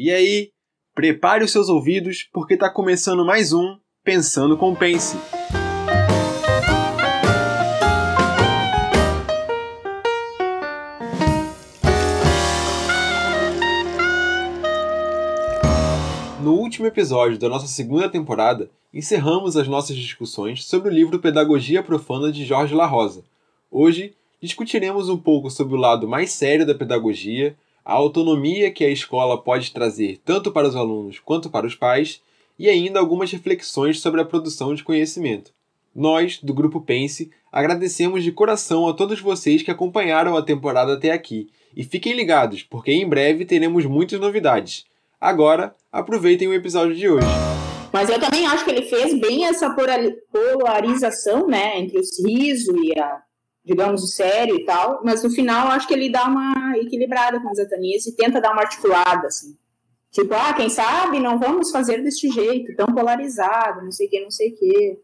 E aí, prepare os seus ouvidos porque está começando mais um Pensando com Pense. No último episódio da nossa segunda temporada, encerramos as nossas discussões sobre o livro Pedagogia Profana de Jorge La Rosa. Hoje, discutiremos um pouco sobre o lado mais sério da pedagogia, a autonomia que a escola pode trazer tanto para os alunos quanto para os pais e ainda algumas reflexões sobre a produção de conhecimento. Nós, do Grupo Pense, agradecemos de coração a todos vocês que acompanharam a temporada até aqui e fiquem ligados, porque em breve teremos muitas novidades. Agora, aproveitem o episódio de hoje. Mas eu também acho que ele fez bem essa polarização, né, entre o riso e a digamos, o sério e tal, mas no final acho que ele dá uma equilibrada com os etanias e tenta dar uma articulada, assim. Tipo, ah, quem sabe não vamos fazer deste jeito, tão polarizado, não sei o que, não sei o que.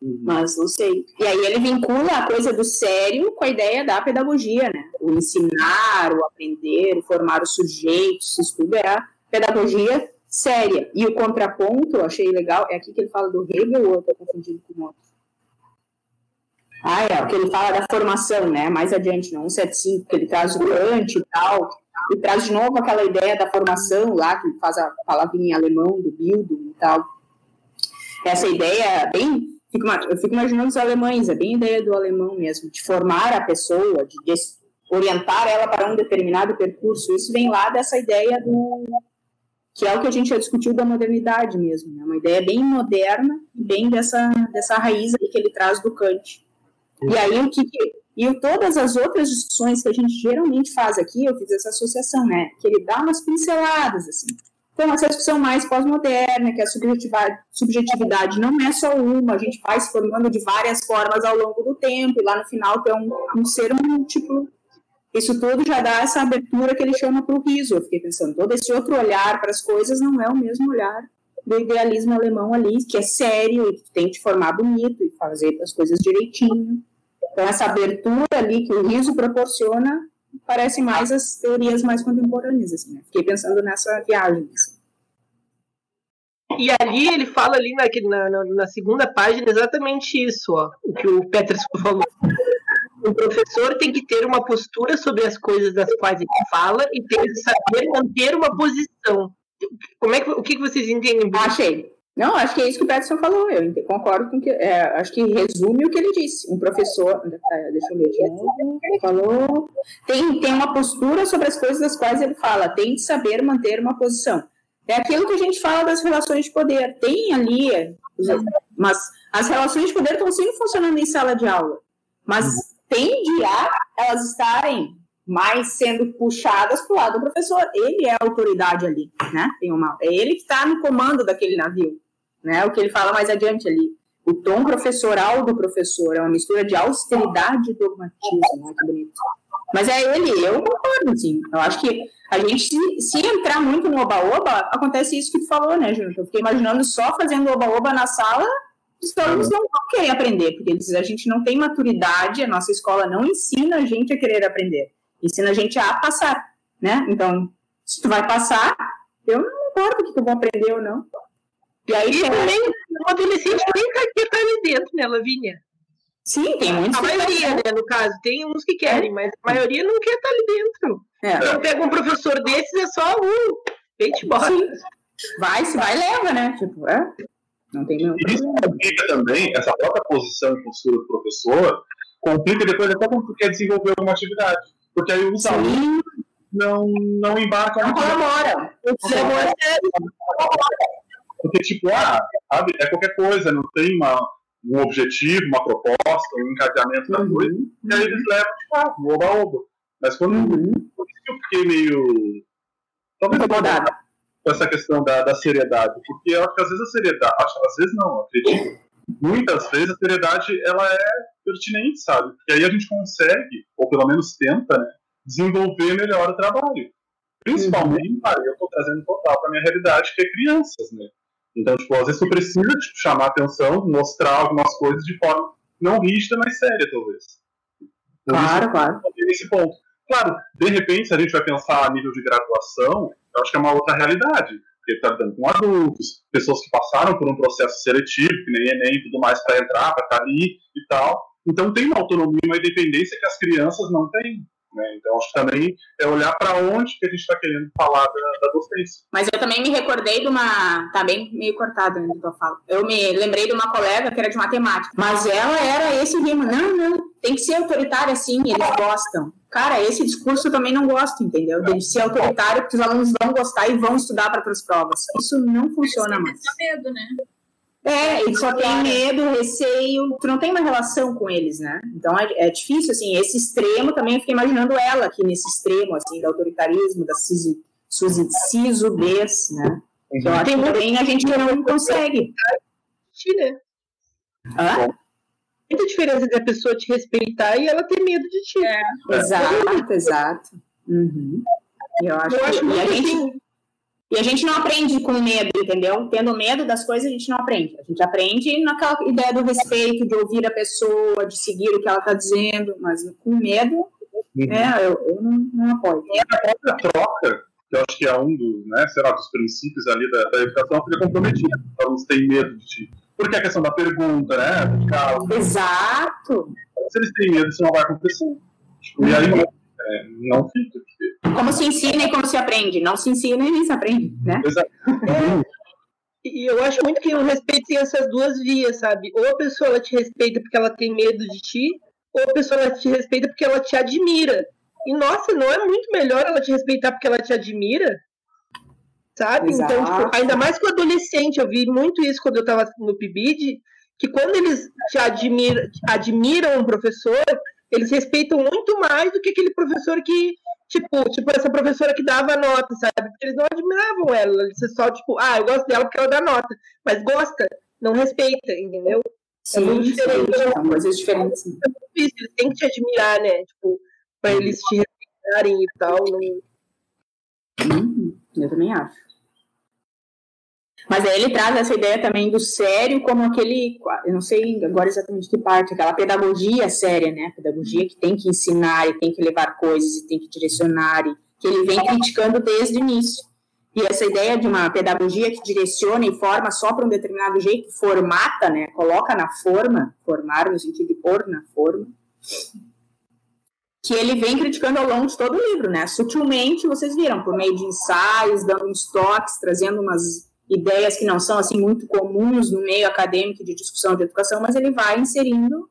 Uhum. Mas não sei. E aí ele vincula a coisa do sério com a ideia da pedagogia, né? O ensinar, o aprender, o formar os sujeitos, isso tudo é a pedagogia séria. E o contraponto, eu achei legal, é aqui que ele fala do Hegel, ou eu tô confundindo com outro? Ah, é, o que ele fala da formação, né? Mais adiante, no 175, que ele traz o Kant e tal, e traz de novo aquela ideia da formação lá, que faz a palavrinha em alemão, do Bildung e tal. Essa ideia bem. Eu fico imaginando os alemães, é bem ideia do alemão mesmo, de formar a pessoa, de orientar ela para um determinado percurso. Isso vem lá dessa ideia do. que é o que a gente já discutiu da modernidade mesmo, né? Uma ideia bem moderna, bem dessa, dessa raiz que ele traz do Kant. E aí o que, e todas as outras discussões que a gente geralmente faz aqui, eu fiz essa associação, né? Que ele dá umas pinceladas, assim. Então, essa discussão mais pós-moderna, que a subjetividade, não é só uma, a gente vai se formando de várias formas ao longo do tempo, e lá no final tem um, um ser múltiplo. Isso tudo já dá essa abertura que ele chama para o riso. Eu fiquei pensando, todo esse outro olhar para as coisas não é o mesmo olhar do idealismo alemão ali, que é sério e que tem que formar bonito e fazer as coisas direitinho. Então, essa abertura ali que o riso proporciona parece mais as teorias mais contemporâneas. Assim, né? Fiquei pensando nessa viagem. Assim. E ali ele fala ali na, na, na, segunda página exatamente isso, ó, o que o Peterson falou. O professor tem que ter uma postura sobre as coisas das quais ele fala e tem que saber manter uma posição. Como é que, o que vocês entendem? Achei. Não, acho que é isso que o Peterson falou. Eu concordo com que. É, acho que resume o que ele disse. Um professor. É, deixa eu ler de novo. Falou. Tem, tem uma postura sobre as coisas das quais ele fala. Tem de saber manter uma posição. É aquilo que a gente fala das relações de poder. Tem ali. Mas as relações de poder estão sempre funcionando em sala de aula. Mas tende a elas estarem mais sendo puxadas para o lado do professor. Ele é a autoridade ali, né? Tem uma, é ele que está no comando daquele navio, né? O que ele fala mais adiante ali. O tom professoral do professor é uma mistura de austeridade e dogmatismo, né? Que bonito. Mas é ele, eu concordo, assim. Eu acho que a gente, se, se entrar muito no oba-oba, acontece isso que tu falou, né, Júnior? Eu fiquei imaginando só fazendo oba-oba na sala, os alunos não vão querer aprender, porque eles, a gente não tem maturidade, a nossa escola não ensina a gente a querer aprender ensina a gente a passar, né? Então, se tu vai passar, eu não importa o que tu vou aprender ou não. E aí e também, o adolescente nem quer estar ali dentro, né, Lavínia? Sim, tem muitos. A maioria, né, no caso. Tem uns que querem, é. mas a maioria não quer estar ali dentro. É. Então, pega um professor desses, é só um. Vem te embora. Sim. Vai, se vai, leva, né? Tipo, é. Não tem nenhum. Isso complica também, essa própria posição e postura do professor, complica depois até quando tu quer desenvolver alguma atividade. Porque aí os alunos não, não embarcam. Não colaboram. Porque, tipo, ah, sabe, é qualquer coisa, não tem uma, um objetivo, uma proposta, um encadeamento da coisa, uhum. e aí eles levam, tipo, ah, oba-oba. Mas quando uhum. eu fiquei meio. Talvez incomodado com essa questão da, da seriedade, porque eu acho que às vezes a seriedade, acho, às vezes não, acredito, muitas vezes a seriedade ela é pertinente, sabe? Porque aí a gente consegue, ou pelo menos tenta, né, desenvolver melhor o trabalho. Principalmente, uhum. cara, eu estou trazendo total para minha realidade, que é crianças, né? Então, tipo, às vezes tu precisa tipo, chamar atenção, mostrar algumas coisas de forma não rígida, mas séria, talvez. Então, claro, claro. Nesse ponto. Claro, de repente, se a gente vai pensar a nível de graduação, eu acho que é uma outra realidade. Porque está lidando com adultos, pessoas que passaram por um processo seletivo, que nem Enem e tudo mais, para entrar, para estar tá ali e tal. Então tem uma autonomia, uma independência que as crianças não têm. Né? Então, acho que também é olhar para onde que a gente está querendo falar da, da, docência. Mas eu também me recordei de uma. Tá bem meio cortado ainda que eu falo. Eu me lembrei de uma colega que era de matemática, mas ela era esse rimo. Não, não, tem que ser autoritária sim, eles gostam. Cara, esse discurso eu também não gosto, entendeu? De ser autoritário, porque os alunos vão gostar e vão estudar para outras provas. Isso não funciona mais. medo, né? É, ele só tem medo, receio, tu não tem uma relação com eles, né? Então é, é, difícil, assim, esse extremo também eu fiquei imaginando ela aqui nesse extremo, assim, do autoritarismo, da sisudez, né? Uhum. Eu acho que também a gente não consegue. Né? Hã? Muita diferença da pessoa te respeitar e ela ter medo de ti. É. Exato, exato. Uhum. Eu acho, eu acho que, e a gente, assim, e a gente não aprende com medo, entendeu? Tendo medo das coisas, a gente não aprende. A gente aprende naquela ideia do respeito, de ouvir a pessoa, de seguir o que ela está dizendo, mas com medo, uhum. né, eu, eu não, não, apoio. E a própria troca, que eu acho que é um dos, né, será, dos princípios ali da, da educação, fica comprometida. Os alunos têm medo de ti. Porque a questão da pergunta, né? Exato. Se eles têm medo, isso não vai acontecer. Tipo, e aí é, não fica. Como se ensina e como se aprende. Não se ensina e nem se aprende, né? Exato. E eu acho muito que o respeito tem essas duas vias, sabe? Ou a pessoa ela te respeita porque ela tem medo de ti, ou a pessoa ela te respeita porque ela te admira. E nossa, não é muito melhor ela te respeitar porque ela te admira? Sabe? Exato. Então, tipo, ainda mais com adolescente, eu vi muito isso quando eu estava no PIBID, que quando eles te admira, admiram um professor, eles respeitam muito mais do que aquele professor que, tipo, tipo essa professora que dava nota, sabe? Porque eles não admiravam ela, eles só, tipo, ah, eu gosto dela porque ela dá nota, mas gosta, não respeita, entendeu? Sim, é muito diferente. São coisas diferentes. É muito difícil, eles têm que te admirar, né? Tipo, pra eles te respeitarem e tal. Não... Hum, eu também acho. Mas aí ele traz essa ideia também do sério como aquele, eu não sei agora exatamente que parte, aquela pedagogia séria, né? Pedagogia que tem que ensinar e tem que levar coisas e tem que direcionar, e que ele vem criticando desde o início. E essa ideia de uma pedagogia que direciona e forma só para um determinado jeito, formata, né? Coloca na forma, formar no sentido de pôr na forma, que ele vem criticando ao longo de todo o livro, né? Sutilmente, vocês viram, por meio de ensaios, dando uns toques, trazendo umas ideias que não são assim muito comuns no meio acadêmico de discussão de educação, mas ele vai inserindo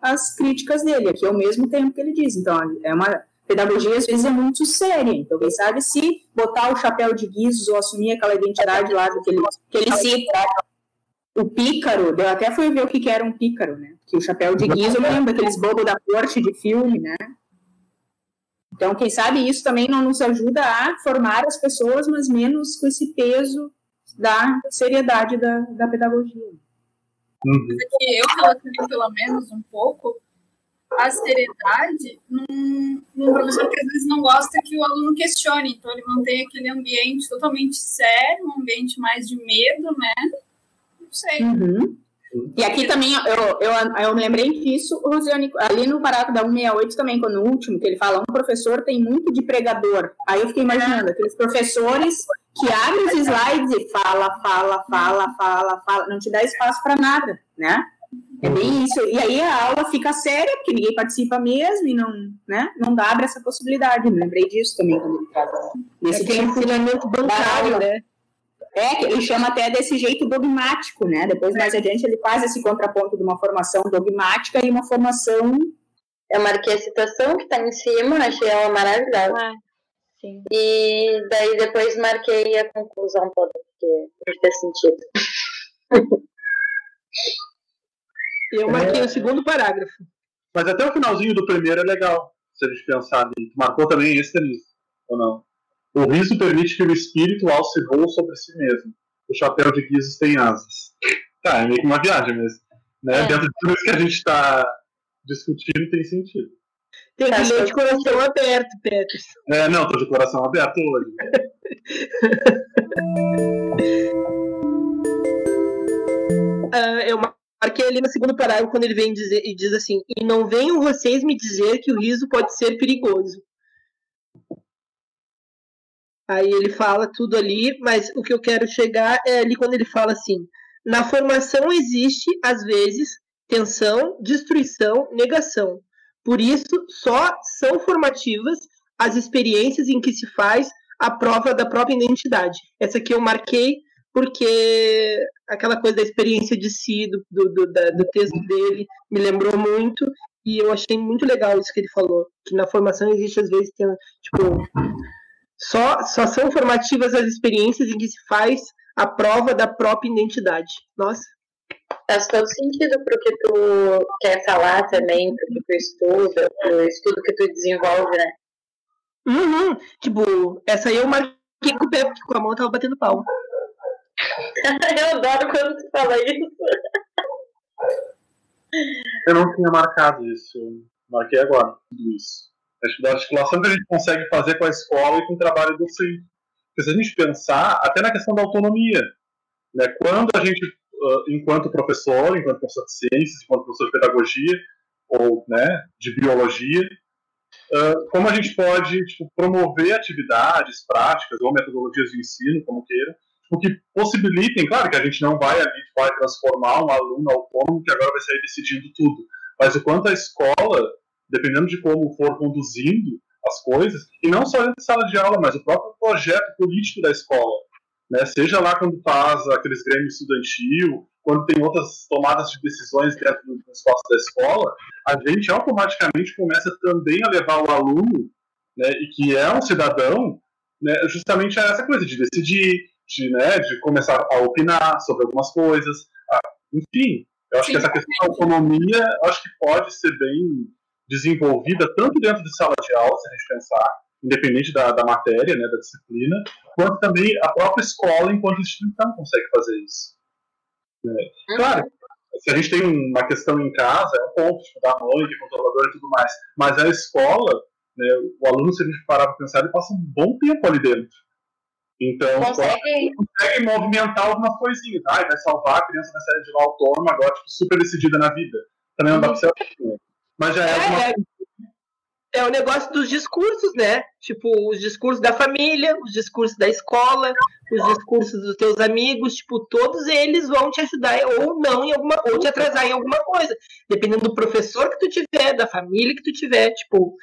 as críticas dele, aqui ao mesmo tempo que ele diz. Então, é uma pedagogia às vezes é muito séria. Então, quem sabe se botar o chapéu de guizos ou assumir aquela identidade lá do que ele, que ele cita, o pícaro, eu até fui ver o que, que era um pícaro, né? Que o chapéu de guizo, eu lembro daqueles bobos da corte de filme, né? Então, quem sabe isso também não nos ajuda a formar as pessoas, mas menos com esse peso da seriedade da, da pedagogia. Uhum. eu relativo pelo menos um pouco a seriedade num, num professor que às vezes não gosta que o aluno questione, então ele mantém aquele ambiente totalmente sério, um ambiente mais de medo, né? Não sei. Uhum. E aqui também, eu, eu, eu me lembrei disso, Rosiane, ali no parágrafo da 168 também, quando no último, que ele fala, um professor tem muito de pregador. Aí eu fiquei imaginando, aqueles professores que abrem os slides e fala, fala, fala, fala, fala, não te dá espaço para nada, né? É bem isso. E aí a aula fica séria, porque ninguém participa mesmo e não, né? Não dá abre essa possibilidade. Me lembrei disso também quando ele traz nesse é tipo ensinamento bancário, né? É, que ele chama até desse jeito dogmático, né? Depois, mais adiante, ele faz esse contraponto de uma formação dogmática e uma formação. Eu marquei a citação que está em cima, achei ela maravilhosa. Ah, sim. E daí depois marquei a conclusão toda, porque não fez sentido. Eu marquei é. o segundo parágrafo. Mas até o finalzinho do primeiro é legal, se a gente pensar ali. Marcou também esse, Denise, ou não? O riso permite que o espírito alce voo sobre si mesmo. O chapéu de guizos tem asas. Tá, é meio que uma viagem mesmo. Né? É. Dentro de tudo isso que a gente está discutindo, tem sentido. Tem que ler de coração aberto, Petros. É, não, tô de coração aberto hoje. uh, eu marquei ali no segundo parágrafo quando ele vem dizer e diz assim: E não venham vocês me dizer que o riso pode ser perigoso. Aí ele fala tudo ali, mas o que eu quero chegar é ali quando ele fala assim: na formação existe, às vezes, tensão, destruição, negação. Por isso, só são formativas as experiências em que se faz a prova da própria identidade. Essa aqui eu marquei porque aquela coisa da experiência de si, do, do, do, do texto dele, me lembrou muito. E eu achei muito legal isso que ele falou. Que na formação existe, às vezes, tipo, só, só são formativas as experiências em que se faz a prova da própria identidade. Nossa. Faz todo sentido pro que tu quer falar também, pro que tu estuda, pro estudo que tu desenvolve, né? Uhum. Tipo, essa aí eu marquei com o pé, porque com a mão eu tava batendo pau. eu adoro quando tu fala isso. Eu não tinha marcado isso. Marquei agora, tudo isso. Acho da articulação que a gente consegue fazer com a escola e com o trabalho docente. Porque se a gente pensar, até na questão da autonomia, né? quando a gente, enquanto professor, enquanto professor de ciências, enquanto professor de pedagogia, ou né, de biologia, como a gente pode tipo, promover atividades, práticas ou metodologias de ensino, como queira, o que possibilitem, claro que a gente não vai ali, vai transformar um aluno autônomo que agora vai sair decidindo tudo, mas o quanto a escola dependendo de como for conduzindo as coisas, e não só dentro de sala de aula, mas o próprio projeto político da escola. Né? Seja lá quando faz aqueles grêmios estudantil, quando tem outras tomadas de decisões dentro do espaço da escola, a gente automaticamente começa também a levar o aluno, né, e que é um cidadão, né, justamente a essa coisa de decidir, de, né, de começar a opinar sobre algumas coisas, a, enfim. Eu acho Sim. que essa questão da autonomia, acho que pode ser bem desenvolvida tanto dentro de sala de aula, se a gente pensar, independente da, da matéria, né, da disciplina, quanto também a própria escola, enquanto instituição, consegue fazer isso. Né? Uhum. Claro, se a gente tem uma questão em casa, é um ponto, tipo, da mãe, de controlador e tudo mais, mas a escola, né, o aluno, se a gente parar para pensar, ele passa um bom tempo ali dentro. Então, consegue, consegue movimentar algumas coisinhas. Ah, vai salvar a criança vai sair de lá autônoma, agora, tipo, super decidida na vida. Também não dá para ser mas já é, é, é, o negócio dos discursos, né? Tipo, os discursos da família, os discursos da escola, os discursos dos teus amigos, tipo, todos eles vão te ajudar ou não em alguma, ou te atrasar em alguma coisa. Dependendo do professor que tu tiver, da família que tu tiver, tipo.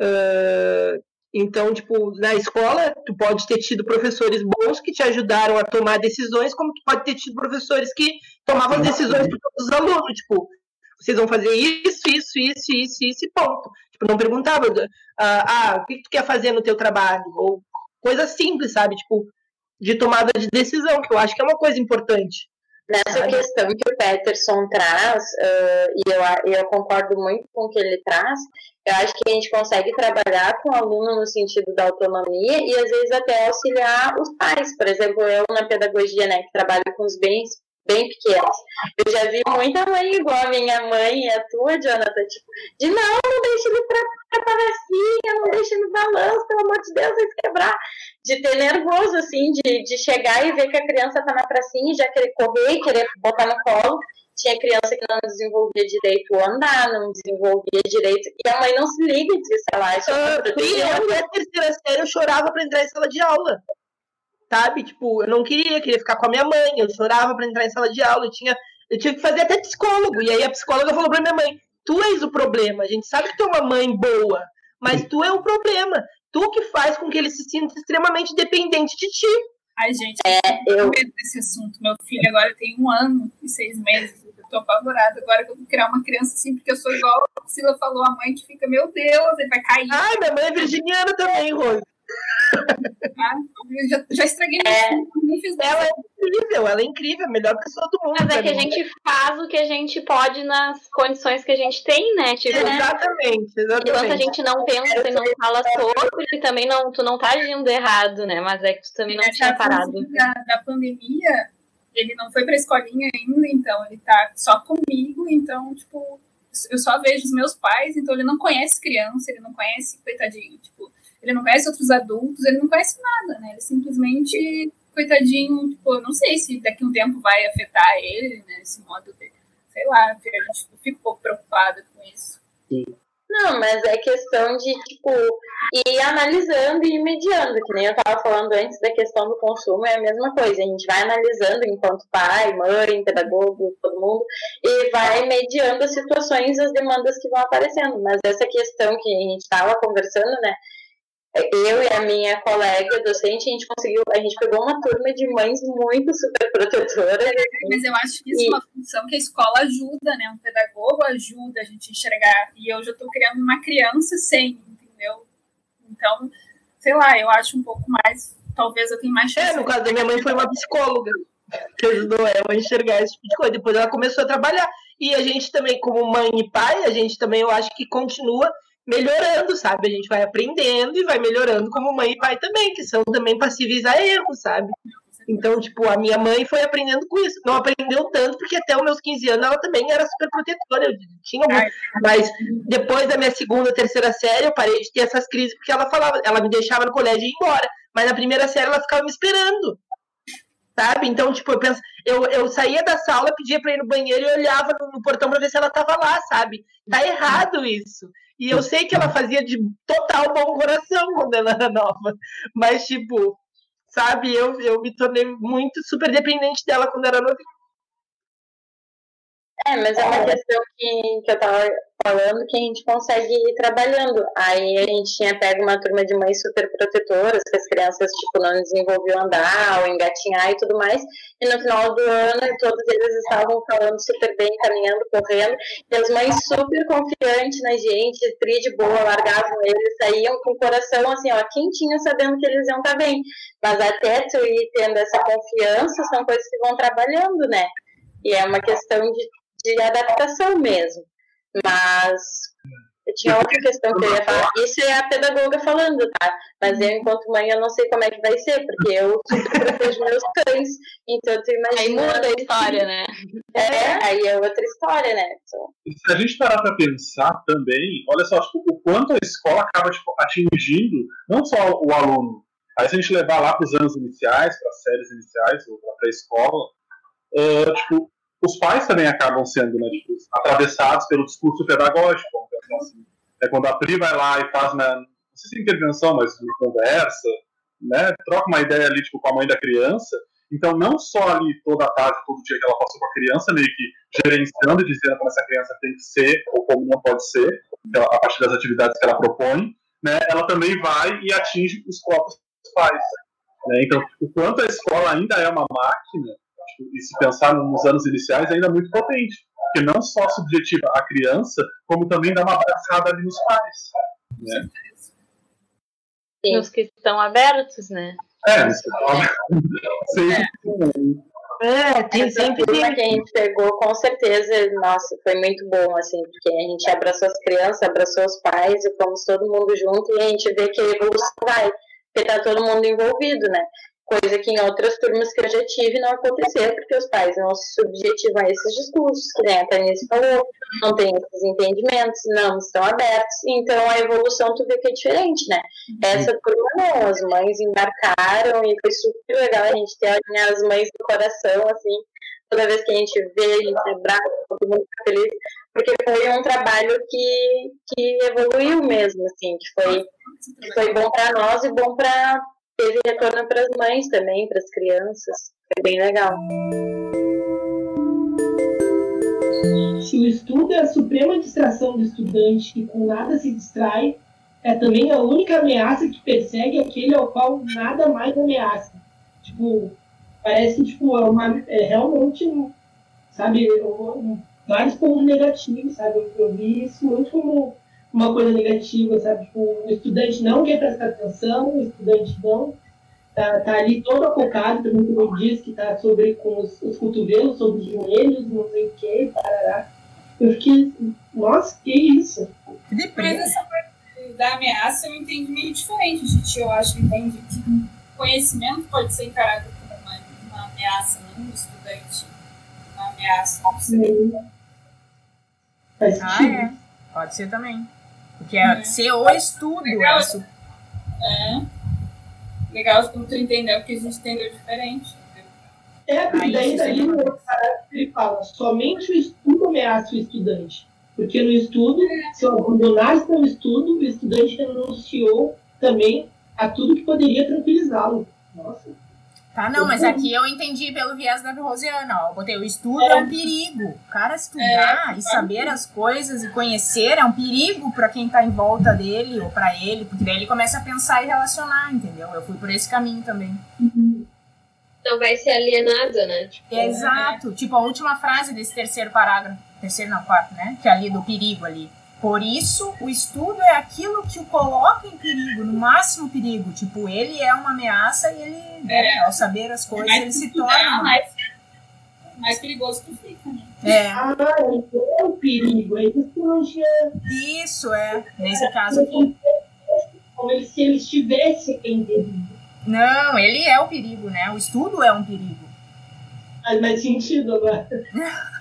Uh, então, tipo, na escola, tu pode ter tido professores bons que te ajudaram a tomar decisões, como tu pode ter tido professores que tomavam decisões por todos os alunos, tipo, vocês vão fazer isso, isso, isso, isso, isso e ponto. Tipo, não perguntava, ah, ah, o que tu quer fazer no teu trabalho? Ou coisa simples, sabe? Tipo, de tomada de decisão, que eu acho que é uma coisa importante. Nessa sabe? questão que o Peterson traz, uh, e eu, eu concordo muito com o que ele traz, eu acho que a gente consegue trabalhar com o aluno no sentido da autonomia e às vezes até auxiliar os pais. Por exemplo, eu na pedagogia, né, que trabalho com os bens bem pequenas. Eu já vi muita mãe igual a minha mãe e a tua, Jonathan, tipo, de não, não deixe ele pra, pra palestrinha, não deixe no balanço, pelo amor de Deus, vai se quebrar. De ter nervoso, assim, de, de chegar e ver que a criança tá na pracinha e já querer correr, querer botar no colo. Tinha criança que não desenvolvia direito o andar, não desenvolvia direito. E a mãe não se liga e diz, sei lá, isso é eu, na terceira série, eu chorava pra entrar em sala de aula sabe? Tipo, eu não queria, queria ficar com a minha mãe, eu chorava para entrar em sala de aula, eu tinha, eu tive que fazer até psicólogo. E aí a psicóloga falou para minha mãe: "Tu és o problema. A gente sabe que tu é uma mãe boa, mas tu é o problema. Tu que faz com que ele se sinta extremamente dependente de ti." Ai, gente, é, eu medo desse assunto. Meu filho agora tem um ano e seis meses. Eu tô apavorada agora que eu vou criar uma criança assim, porque eu sou igual a Priscila falou, a mãe que fica, meu Deus, ele vai cair. Ai, minha mãe é virginiana também, Rose. Ah, já, já estraguei é, Ela é incrível, ela é incrível, melhor pessoa do mundo. Mas é que a gente faz o que a gente pode nas condições que a gente tem, né? Tipo, exatamente, exatamente. Enquanto a gente não pensa e não fala sobre, e também não, tu não tá agindo errado, né? Mas é que tu também não tinha parado. Da, da pandemia, ele não foi pra escolinha ainda, então ele tá só comigo, então, tipo, eu só vejo os meus pais, então ele não conhece criança, ele não conhece, coitadinho, tipo, ele não conhece outros adultos, ele não conhece nada, né? Ele simplesmente, coitadinho, tipo, não sei se daqui a um tempo vai afetar ele, né? Esse modo de, sei lá, eu fico um pouco preocupada com isso. Sim. Não, mas é questão de, tipo, ir analisando e mediando, que nem eu estava falando antes da questão do consumo, é a mesma coisa. A gente vai analisando enquanto pai, mãe, pedagogo, todo mundo, e vai mediando as situações, as demandas que vão aparecendo. Mas essa questão que a gente estava conversando, né? Eu e a minha colega docente, a gente conseguiu, a gente pegou uma turma de mães muito super protetoras. Mas eu acho que isso e... é uma função que a escola ajuda, né? Um pedagogo ajuda a gente a enxergar. E eu já estou criando uma criança sem, entendeu? Então, sei lá, eu acho um pouco mais. Talvez eu tenha mais chance. É, no caso da minha mãe foi uma psicóloga que ajudou ela a enxergar esse tipo de coisa. Depois ela começou a trabalhar. E a gente também, como mãe e pai, a gente também, eu acho que continua melhorando, sabe? A gente vai aprendendo e vai melhorando como mãe e pai também, que são também passíveis a erros, sabe? Então, tipo, a minha mãe foi aprendendo com isso. Não aprendeu tanto, porque até os meus 15 anos ela também era super protetora. Eu tinha muito. Mas depois da minha segunda, terceira série, eu parei de ter essas crises, porque ela falava, ela me deixava no colégio e ia embora. Mas na primeira série ela ficava me esperando. Sabe? Então, tipo, eu penso, eu, eu saía da sala, pedia pra ir no banheiro e olhava no, portão pra ver se ela tava lá, sabe? Tá errado isso. E eu sei que ela fazia de total bom coração quando ela era nova. Mas, tipo, sabe, eu, eu me tornei muito super dependente dela quando era novinha. É, mas é uma questão que, que eu tava falando que a gente consegue ir trabalhando. Aí a gente tinha pego uma turma de mães super protetoras, que as crianças, tipo, não desenvolviam andar ou engatinhar e tudo mais. E no final do ano, todos eles estavam falando super bem, caminhando, correndo. E as mães super confiantes na gente, tri de boa, largavam eles, saíam com o coração, assim, ó, quentinho, sabendo que eles iam estar tá bem. Mas até tu ir tendo essa confiança, são coisas que vão trabalhando, né? E é uma questão de de adaptação mesmo. Mas eu tinha outra questão que eu ia falar. Isso é a pedagoga falando, tá? Mas eu, enquanto mãe, eu não sei como é que vai ser, porque eu protejo meus cães. Então, tu imagina. Aí muda a história, né? É, aí é outra história, né? Então... Se a gente parar pra pensar também, olha só, tipo, o quanto a escola acaba tipo, atingindo não só o aluno. Aí, se a gente levar lá para os anos iniciais, para as séries iniciais, ou para a pré-escola, uh, tipo, os pais também acabam sendo né, tipo, atravessados pelo discurso pedagógico. Então, assim, é quando a Pri vai lá e faz, uma, não sei se é intervenção, mas uma conversa, né, troca uma ideia ali tipo, com a mãe da criança. Então, não só ali toda tarde, todo dia que ela passou com a criança, meio que gerenciando e dizendo como essa criança tem que ser ou como não pode ser, a partir das atividades que ela propõe, né, ela também vai e atinge os próprios pais. Né? Então, o quanto a escola ainda é uma máquina e se pensar nos anos iniciais, ainda muito potente. Porque não só subjetiva a criança, como também dá uma abraçada ali nos pais. Né? Nos que estão abertos, né? É, sempre. É, tem sempre. que a gente pegou, com certeza, nossa, foi muito bom, assim, porque a gente abraçou as crianças, abraçou os pais e fomos todo mundo junto e a gente vê que a evolução vai, porque tá todo mundo envolvido, né? Coisa que em outras turmas que eu já tive não aconteceu, porque os pais não se subjetivam a esses discursos, que nem a Tanise falou, não tem esses entendimentos, não estão abertos, então a evolução tu vê que é diferente, né? Essa turma não, as mães embarcaram e foi super legal a gente ter as mães do coração, assim, toda vez que a gente vê, a gente abraça, todo mundo fica feliz, porque foi um trabalho que, que evoluiu mesmo, assim, que foi, que foi bom para nós e bom para teve retorno para as mães também, para as crianças. Foi bem legal. Se o estudo é a suprema distração do estudante que com nada se distrai, é também a única ameaça que persegue aquele ao qual nada mais ameaça. Tipo, parece tipo, é, uma, é realmente, sabe, um, vários pontos negativos, sabe? Eu, eu vi isso muito como uma coisa negativa, sabe? Tipo, o estudante não quer prestar atenção, o estudante não tá, tá ali todo acocado, também como diz, que tá sobre com os, os cotovelos, sobre os joelhos, não sei o que, parará. Eu fiquei, nossa, que isso? Mas essa parte da ameaça eu entendi meio diferente, gente. Eu acho que entende que conhecimento pode ser encarado como uma, uma ameaça, não um estudante. Uma ameaça. Não sei. Ah, é. Pode ser também. Porque é, ser o estudo. Legal, é, é. Legal como tu entendeu que a gente entendeu diferente. É, porque daí, daí no ele fala, somente o estudo ameaça o estudante. Porque no estudo, se eu abandonasse o estudo, o estudante renunciou também a tudo que poderia tranquilizá-lo. Nossa. Tá, não, mas aqui eu entendi pelo viés da Rosiana, ó. Botei o estudo é um perigo. O cara estudar É. e saber as coisas e conhecer é um perigo pra quem tá em volta dele ou pra ele, porque daí ele começa a pensar e relacionar, entendeu? Eu fui por esse caminho também. Não vai ser alienado, né? Tipo, É, exato. Tipo, a última frase desse terceiro parágrafo. Terceiro, não, quarto, né? Que é ali do perigo ali. Por isso, o estudo é aquilo que o coloca em perigo, no máximo perigo. Tipo, ele é uma ameaça e ele, né, ao saber as coisas, ele se torna. uma- mais, mais perigoso que fica, né? É, Ah, então é um perigo. Não tinha isso é. Nesse caso aqui. como se ele estivesse em perigo. Não, ele é o perigo, né? O estudo é um perigo. Faz mais sentido agora.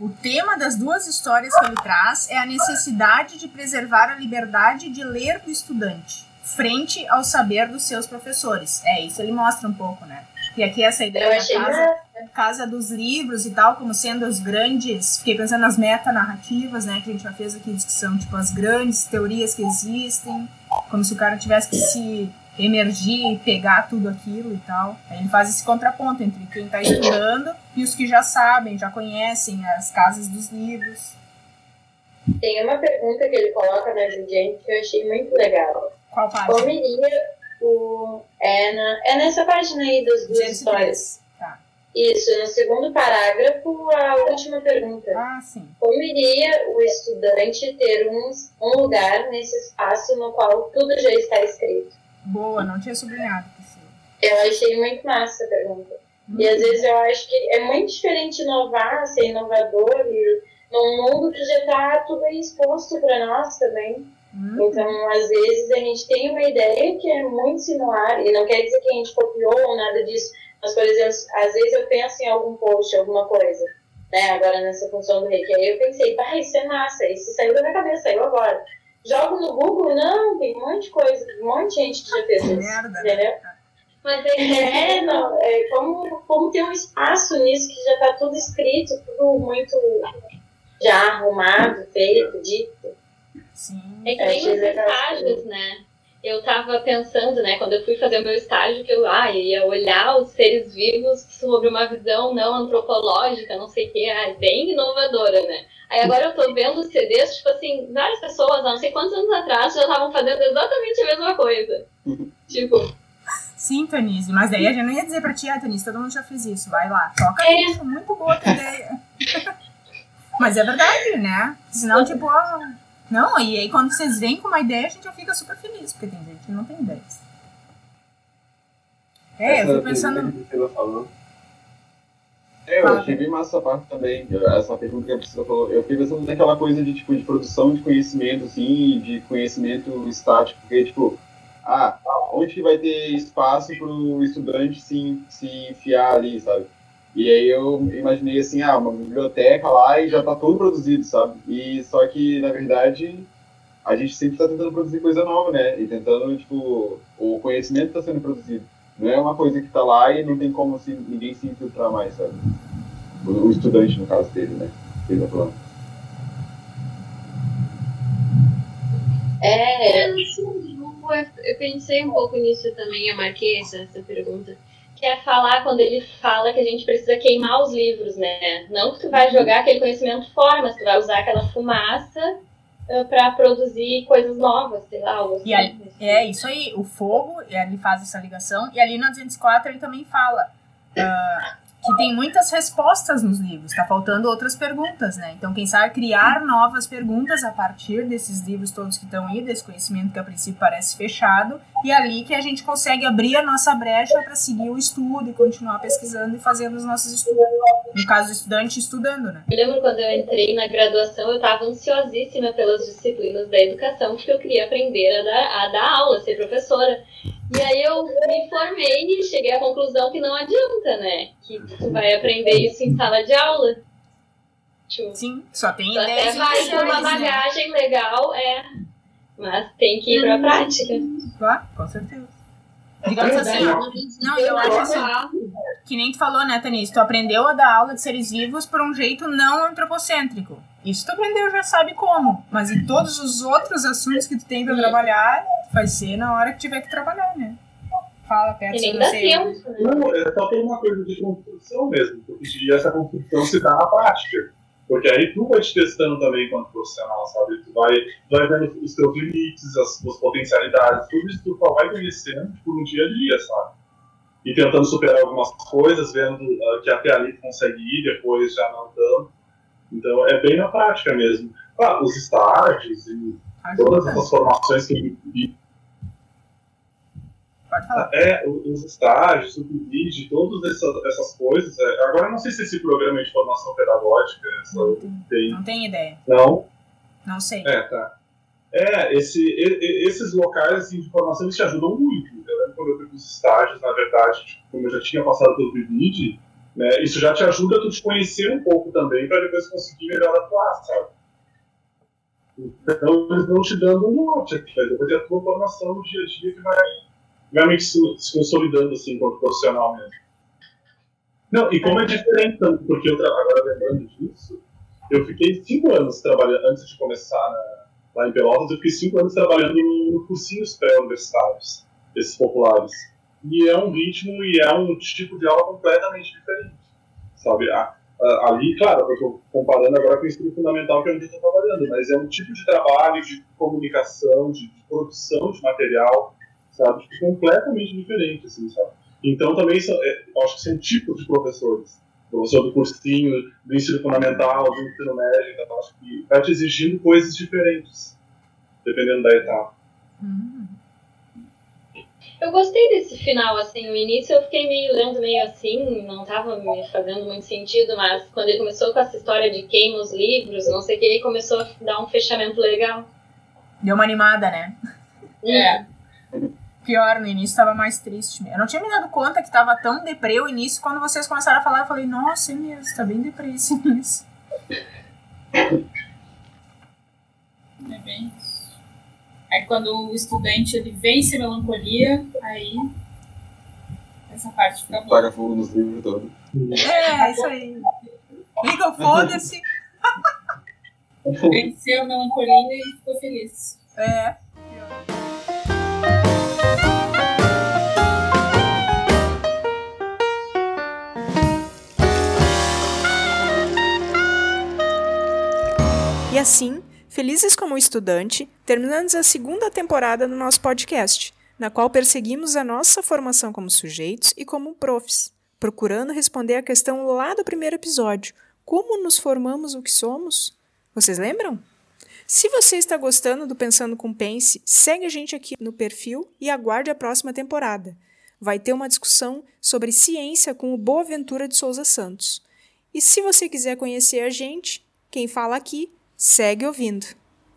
O tema das duas histórias que ele traz é a necessidade de preservar a liberdade de ler do estudante, frente ao saber dos seus professores. É, isso ele mostra um pouco, né? E aqui essa ideia da casa, casa dos livros e tal, como sendo os grandes. Fiquei pensando nas metanarrativas, né? Que a gente já fez aqui, que são tipo as grandes teorias que existem, como se o cara tivesse que se emergir e pegar tudo aquilo e tal. Aí ele faz esse contraponto entre quem está estudando e os que já sabem, já conhecem as casas dos livros. Tem uma pergunta que ele coloca na Judiante que eu achei muito legal. Qual Como página? iria o. É, na, é nessa página aí das duas histórias. 203. Tá. Isso, no segundo parágrafo, a última pergunta. Ah, sim. Como iria o estudante ter um, um lugar nesse espaço no qual tudo já está escrito? Boa, não tinha sublinhado. Priscila. Eu achei muito massa a pergunta. E às vezes eu acho que é muito diferente inovar, ser inovador, e num mundo que já está tudo exposto para nós também. Hum, Então, às vezes, a gente tem uma ideia que é muito similar, e não quer dizer que a gente copiou ou nada disso, mas, por exemplo, às vezes eu penso em algum post, alguma coisa, né, agora nessa função do reiki, aí eu pensei, pá, isso é massa, isso saiu da minha cabeça, saiu agora. Jogo no Google, não, tem um monte de coisa, um monte de gente que já fez isso, merda, né? entendeu? Mas é É, não, é como, como ter um espaço nisso que já está tudo escrito, tudo muito já arrumado, feito, dito. Sim. É que É, nem os estágios, né? Eu tava pensando, né, quando eu fui fazer o meu estágio, que eu ah, eu ia olhar os seres vivos sobre uma visão não antropológica, não sei o que, ah, bem inovadora, né? Aí agora eu tô vendo os CDs, tipo assim, várias pessoas, há não sei quantos anos atrás, já estavam fazendo exatamente a mesma coisa. tipo, Sim, Tanise, mas daí a gente não ia dizer pra ti, ah, Tanise, todo mundo já fez isso, vai lá, toca É. isso, muito boa a tua ideia. mas é verdade, né? Senão, tipo, ó, não, e aí quando vocês vêm com uma ideia, a gente já fica super feliz, porque tem gente que não tem ideias. É, eu fui pensando. que falou. É, eu Fala. achei bem massa essa parte também. Essa pergunta que a Priscila falou. Eu fiquei pensando naquela coisa de, tipo, de produção de conhecimento, assim, de conhecimento estático. Porque, tipo, ah, onde que vai ter espaço para o estudante se, se enfiar ali, sabe? E aí eu imaginei assim, ah, uma biblioteca lá e já tá tudo produzido, sabe? E só que, na verdade, a gente sempre tá tentando produzir coisa nova, né? E tentando, tipo, o conhecimento tá sendo produzido. Não é uma coisa que tá lá e não tem como assim, ninguém se infiltrar mais, sabe? O, o estudante, no caso dele, né? Ele tá falando. É, Eu, eu pensei um pouco nisso também, eu marquei essa, essa pergunta. Que é falar quando ele fala que a gente precisa queimar os livros, né? Não que tu vai jogar aquele conhecimento fora, mas tu vai usar aquela fumaça para produzir coisas novas, sei lá. algo assim. aí- É isso aí, o fogo, ele faz essa ligação, e ali na 204 ele também fala ah, que tem muitas respostas nos livros, tá faltando outras perguntas, né? Então, quem sabe criar novas perguntas a partir desses livros todos que estão aí, desse conhecimento que a princípio parece fechado, e ali que a gente consegue abrir a nossa brecha para seguir o estudo e continuar pesquisando e fazendo os nossos estudos. No caso estudante, estudando, né? Eu lembro quando eu entrei na graduação, eu estava ansiosíssima pelas disciplinas da educação, porque eu queria aprender a dar, a dar aula, ser professora. E aí eu me formei e cheguei à conclusão que não adianta, né? Que tu vai aprender isso em sala de aula. Tipo, Sim, só tem até ideias vai com uma né? bagagem legal, é. Mas tem que ir pra prática. Claro, com certeza. Digamos assim, ó. Não, eu acho assim, que nem tu falou, né, Tanis? Tu aprendeu a dar aula de seres vivos por um jeito não antropocêntrico. Isso tu aprendeu, já sabe como. Mas em todos os outros assuntos que tu tem pra trabalhar, vai ser na hora que tiver que trabalhar, né? Fala, perto E dá você. tempo. né? Não, é só tem uma coisa de construção mesmo, porque essa construção se dá na prática. Porque aí tu vai te testando também enquanto profissional, sabe? Tu vai, tu vai vendo os teus limites, as tuas potencialidades, tudo isso tu só vai conhecendo tipo, no dia a dia, sabe? E tentando superar algumas coisas, vendo ah, que até ali tu consegue ir, depois já não tanto. Então é bem na prática mesmo. Claro, os estágios e todas essas formações que eu vi Pode falar. é, os estágios, o PIBID, todas essas, essas coisas. é, agora, eu não sei se esse programa é de formação pedagógica Não tem, não tem ideia. Não? Não sei. É, tá. É, esse, esses locais assim, de formação eles te ajudam muito. Eu lembro quando eu para os estágios, na verdade, tipo, como eu já tinha passado pelo PIBID, né, isso já te ajuda a tu te conhecer um pouco também, para depois conseguir melhor atuar, sabe? Então, eles vão te dando um norte aqui, mas depois é a tua formação no dia a dia que vai realmente se, se consolidando assim, enquanto profissional mesmo. Não, e como é diferente, porque eu, agora lembrando disso, eu fiquei cinco anos trabalhando, antes de começar na- lá em Pelotas, eu fiquei cinco anos trabalhando no, cursinhos pré-universitários, esses populares. E é um ritmo e é um tipo de aula completamente diferente, sabe? A- ali, claro, eu estou comparando agora com o ensino fundamental que é eu estou trabalhando, mas é um tipo de trabalho, de comunicação, de, produção de material, sabe? Tipo, completamente diferente, assim, sabe? Então também são, é, acho que são tipos de professores. Professor do cursinho, do ensino fundamental, do ensino médio, então acho que vai te exigindo coisas diferentes, dependendo da etapa. Hum. Eu gostei desse final, assim, o início eu fiquei meio lendo meio assim, não tava me fazendo muito sentido, mas quando ele começou com essa história de queima os livros, não sei o que, ele começou a dar um fechamento legal. Deu uma animada, né? É. Pior, no início tava mais triste. Eu não tinha me dado conta que tava tão deprê o início. Quando vocês começaram a falar, eu falei, nossa, é mesmo, tá bem deprê esse início. É bem isso. Aí quando o estudante ele vence a melancolia, aí essa parte fica boa. Taca fogo nos livros todos. É, isso aí. Liga o foda-se. Venceu a melancolia e ficou feliz. É. E assim, felizes como estudante, terminamos a segunda temporada do nosso podcast, na qual perseguimos a nossa formação como sujeitos e como profs, procurando responder a questão lá do primeiro episódio: como nos formamos o que somos? Vocês lembram? Se você está gostando do Pensando com Pense, segue a gente aqui no perfil e aguarde a próxima temporada. Vai ter uma discussão sobre ciência com o Boaventura de Souza Santos. E se você quiser conhecer a gente, quem fala aqui, segue ouvindo.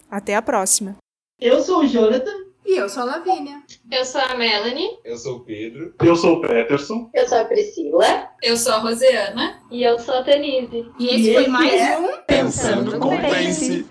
Até a próxima! Eu sou o Jonathan. E eu sou a Lavínia. Eu sou a Melanie Eu sou o Pedro. Eu sou o Peterson. Eu sou a Priscila. Eu sou a Rosiana. e eu sou a Tanise. E esse E foi esse mais é um Pensando com Pense.